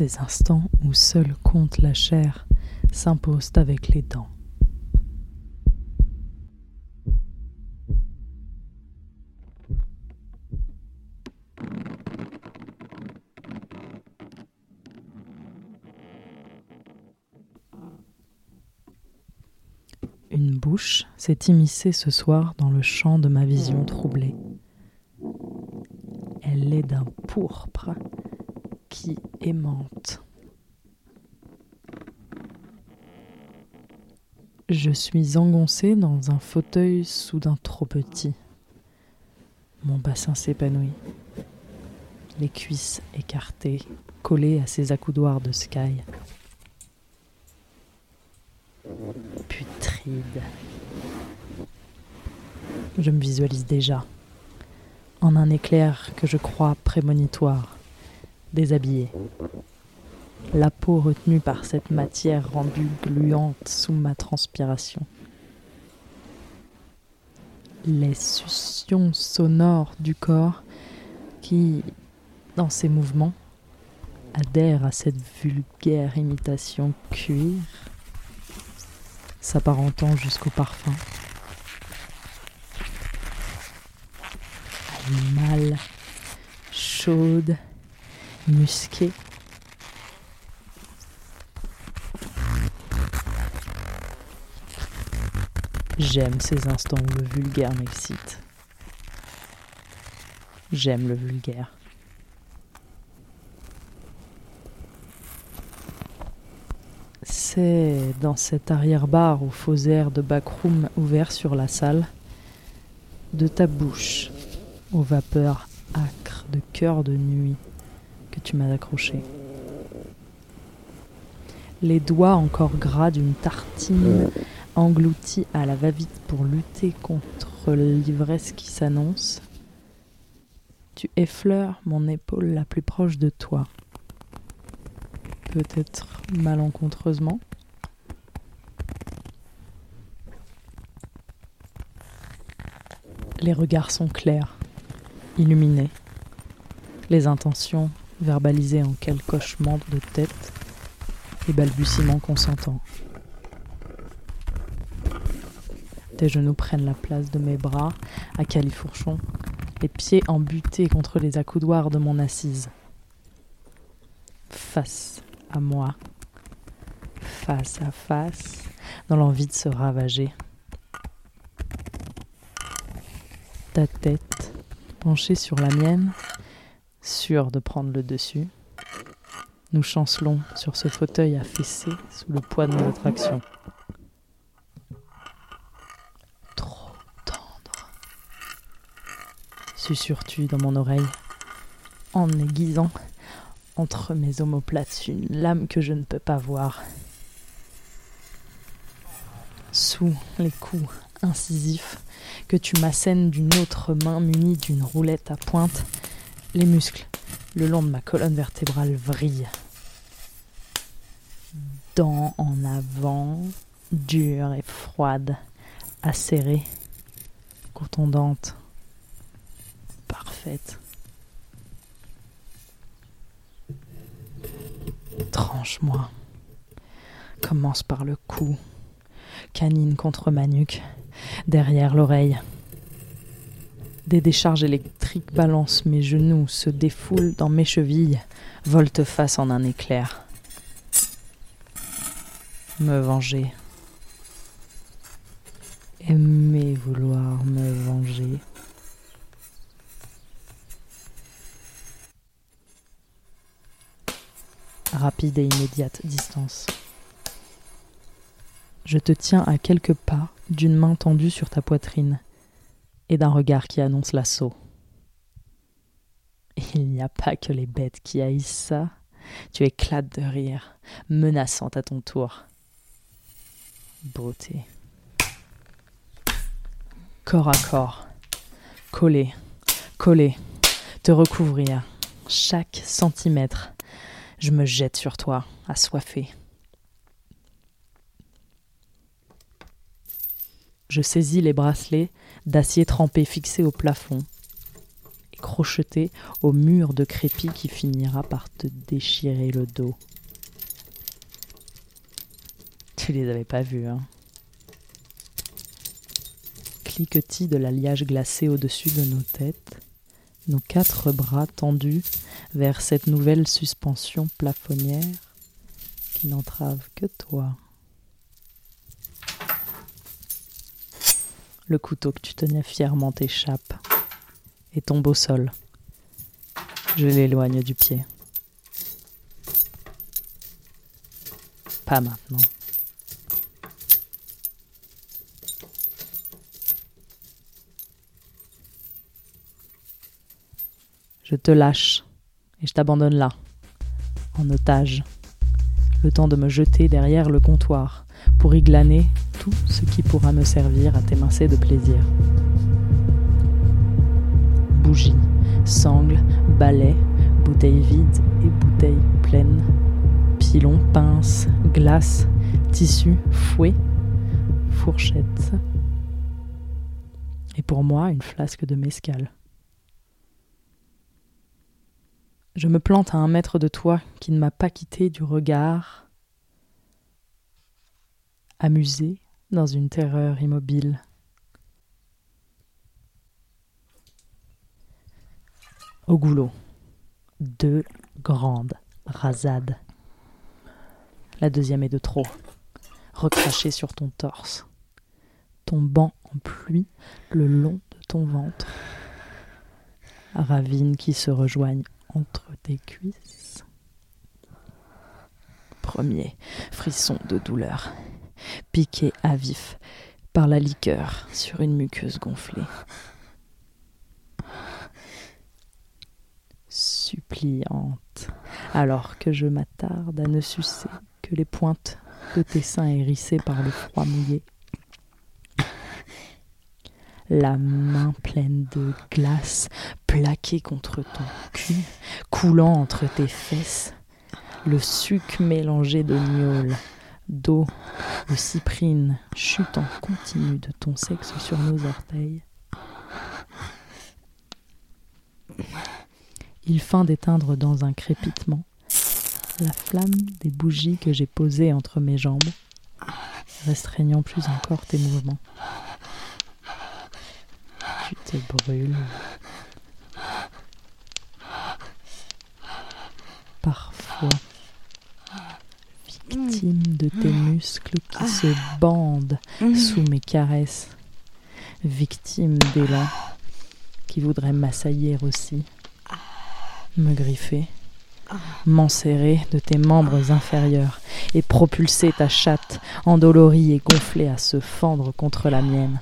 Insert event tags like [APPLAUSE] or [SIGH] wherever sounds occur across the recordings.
Ces instants où seul compte la chair s'imposent avec les dents. Une bouche s'est immiscée ce soir dans le champ de ma vision troublée. Elle est d'un pourpre qui aimante. Je suis engoncé dans un fauteuil soudain trop petit. Mon bassin s'épanouit. Les cuisses écartées, collées à ses accoudoirs de sky. Putride. Je me visualise déjà, en un éclair que je crois prémonitoire, déshabillé. La peau retenue par cette matière rendue gluante sous ma transpiration. Les succions sonores du corps qui, dans ses mouvements, adhèrent à cette vulgaire imitation cuir s'apparentant jusqu'au parfum. Animale, chaude, musquée. J'aime ces instants où le vulgaire m'excite. J'aime le vulgaire. C'est dans cet arrière-bar aux faux airs de backroom ouvert sur la salle, de ta bouche aux vapeurs âcres de cœur de nuit que tu m'as accroché. Les doigts encore gras d'une tartine engloutie à la va-vite pour lutter contre l'ivresse qui s'annonce, tu effleures mon épaule la plus proche de toi peut-être malencontreusement. Les regards sont clairs, illuminés, les intentions verbalisées en quelques hochements de tête et balbutiements consentants. Tes genoux prennent la place de mes bras à califourchon, les pieds embutés contre les accoudoirs de mon assise. Face à moi, face à face, dans l'envie de se ravager. Ta tête penchée sur la mienne, sûre de prendre le dessus. Nous chancelons sur ce fauteuil affaissé sous le poids de notre action. Trop tendre. Susurres-tu dans mon oreille, en aiguisant entre mes omoplates une lame que je ne peux pas voir. Sous les coups incisifs que tu m'assènes d'une autre main munie d'une roulette à pointe, les muscles le long de ma colonne vertébrale vrillent. Dents en avant, dures et froides, acérées, contondantes, parfaites. Tranche-moi. Commence par le cou. Canine contre ma nuque. Derrière l'oreille. Des décharges électriques balancent mes genoux, se défoulent dans mes chevilles, volte-face en un éclair. Me venger. Aimer vouloir me venger. rapide et immédiate distance. Je te tiens à quelques pas d'une main tendue sur ta poitrine et d'un regard qui annonce l'assaut. Il n'y a pas que les bêtes qui haïssent ça. Tu éclates de rire, menaçante à ton tour. Beauté. Corps à corps. Coller, coller, te recouvrir. Chaque centimètre je me jette sur toi, assoiffé. Je saisis les bracelets d'acier trempé fixés au plafond et crocheté au mur de crépi qui finira par te déchirer le dos. Tu les avais pas vus, hein Cliquetis de l'alliage glacé au-dessus de nos têtes, nos quatre bras tendus vers cette nouvelle suspension plafonnière qui n'entrave que toi. Le couteau que tu tenais fièrement t'échappe et tombe au sol. Je l'éloigne du pied. Pas maintenant. Je te lâche et je t'abandonne là, en otage, le temps de me jeter derrière le comptoir pour y glaner tout ce qui pourra me servir à t'émincer de plaisir. Bougies, sangles, balais, bouteilles vides et bouteilles pleines, pilons, pinces, glaces, tissus, fouets, fourchettes. Et pour moi, une flasque de mescal. Je me plante à un mètre de toi qui ne m'a pas quitté du regard, amusé dans une terreur immobile. Au goulot, deux grandes rasades. La deuxième est de trop, recrachée sur ton torse, tombant en pluie le long de ton ventre. Ravines qui se rejoignent entre tes cuisses. Premier frisson de douleur, piqué à vif par la liqueur sur une muqueuse gonflée. Suppliante, alors que je m'attarde à ne sucer que les pointes de tes seins hérissés par le froid mouillé. La main pleine de glace plaquée contre ton cul, coulant entre tes fesses, le suc mélangé de d'eau, de cyprine chutant continu de ton sexe sur nos orteils. Il feint d'éteindre dans un crépitement la flamme des bougies que j'ai posées entre mes jambes, restreignant plus encore tes mouvements tu te brûles. Parfois, victime de tes muscles qui se bandent sous mes caresses, victime d'élan qui voudrait m'assaillir aussi, me griffer, m'enserrer de tes membres inférieurs et propulser ta chatte endolorie et gonflée à se fendre contre la mienne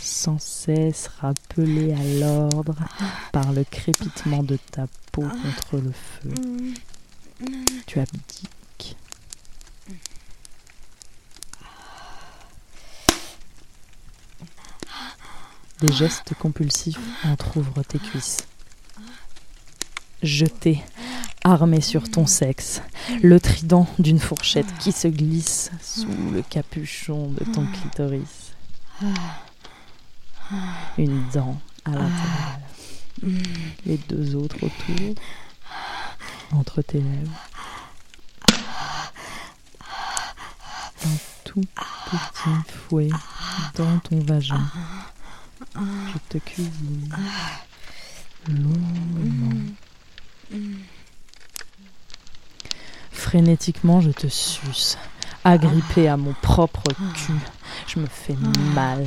sans cesse rappelé à l'ordre par le crépitement de ta peau contre le feu. Tu abdiques. Des gestes compulsifs entr'ouvrent tes cuisses. Jeté armé sur ton sexe, le trident d'une fourchette qui se glisse sous le capuchon de ton clitoris. [SIGHS] Une dent à l'intérieur, les deux autres autour, entre tes lèvres. Un tout petit fouet dans ton vagin. Je te cuisine longuement. Frénétiquement, je te suce, agrippé à mon propre cul. Je me fais mal.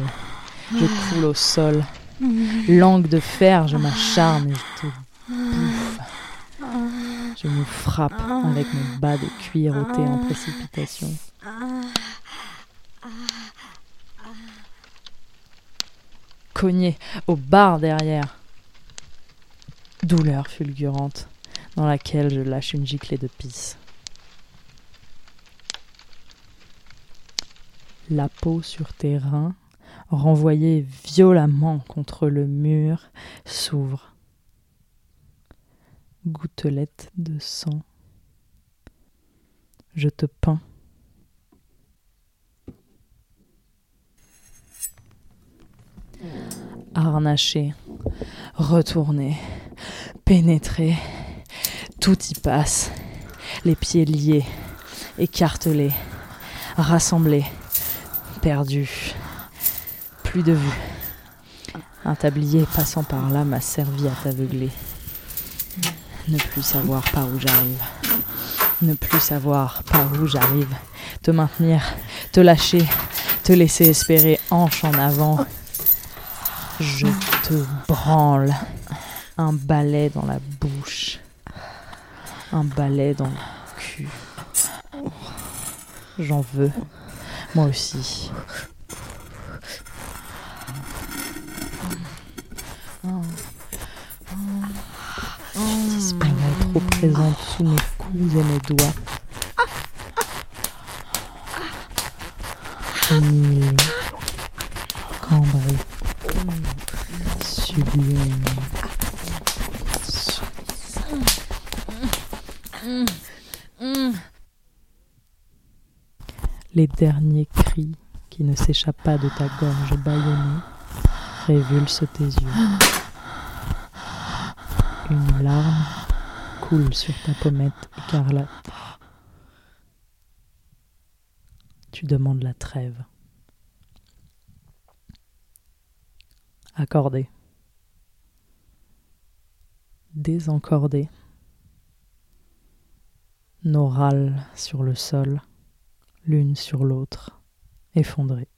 Je coule au sol. Langue de fer, je m'acharne et je te bouffe. Je me frappe avec mon bas de cuir ôté en précipitation. Cogné au bar derrière. Douleur fulgurante dans laquelle je lâche une giclée de pisse. la peau sur tes reins, renvoyée violemment contre le mur, s'ouvre. Gouttelette de sang. Je te peins. harnaché, retourné, pénétré, tout y passe, les pieds liés, écartelés, rassemblés, perdus, plus de vue. Un tablier passant par là m'a servi à t'aveugler. Ne plus savoir par où j'arrive. Ne plus savoir par où j'arrive. Te maintenir, te lâcher, te laisser espérer hanche en avant. Je te branle. Un balai dans la bouche. Un balai dans le cul. J'en veux. Moi aussi. Disparaît trop présente sous mes coups et mes doigts. Île, cambrée, sublime. Les derniers cris qui ne s'échappent pas de ta gorge bâillonnée révulsent tes yeux. Une larme coule sur ta pommette écarlate. Tu demandes la trêve. Accordé. Désencordé. Nos râles sur le sol, l'une sur l'autre, effondrées.